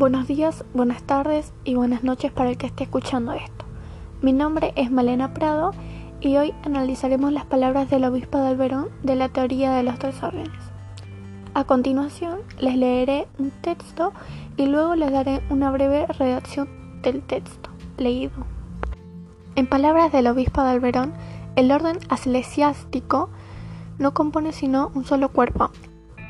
Buenos días, buenas tardes y buenas noches para el que esté escuchando esto. Mi nombre es Malena Prado y hoy analizaremos las palabras del obispo de Alberón de la teoría de los tres órdenes. A continuación les leeré un texto y luego les daré una breve redacción del texto leído. En palabras del obispo de Alberón, el orden eclesiástico no compone sino un solo cuerpo.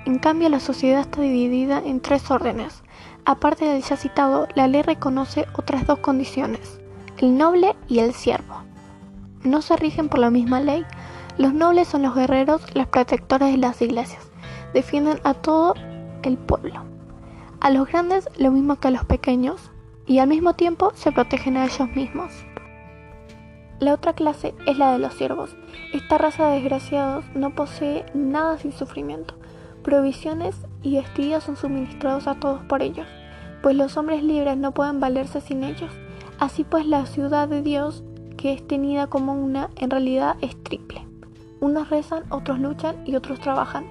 En cambio, la sociedad está dividida en tres órdenes Aparte del ya citado, la ley reconoce otras dos condiciones, el noble y el siervo. No se rigen por la misma ley. Los nobles son los guerreros, los protectores de las iglesias. Defienden a todo el pueblo. A los grandes lo mismo que a los pequeños y al mismo tiempo se protegen a ellos mismos. La otra clase es la de los siervos. Esta raza de desgraciados no posee nada sin sufrimiento. Provisiones y vestidos son suministrados a todos por ellos, pues los hombres libres no pueden valerse sin ellos. Así pues la ciudad de Dios, que es tenida como una, en realidad es triple. Unos rezan, otros luchan y otros trabajan.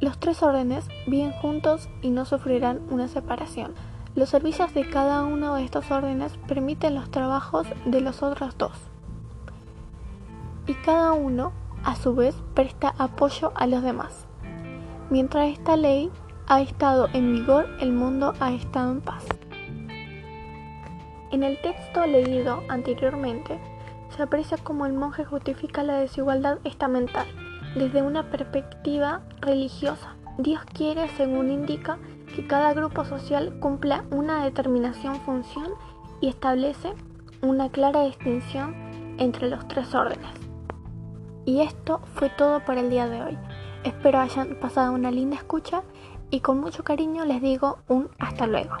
Los tres órdenes viven juntos y no sufrirán una separación. Los servicios de cada uno de estos órdenes permiten los trabajos de los otros dos. Y cada uno a su vez presta apoyo a los demás. Mientras esta ley ha estado en vigor, el mundo ha estado en paz. En el texto leído anteriormente, se aprecia cómo el monje justifica la desigualdad estamental desde una perspectiva religiosa. Dios quiere, según indica, que cada grupo social cumpla una determinación función y establece una clara distinción entre los tres órdenes. Y esto fue todo por el día de hoy. Espero hayan pasado una linda escucha y con mucho cariño les digo un hasta luego.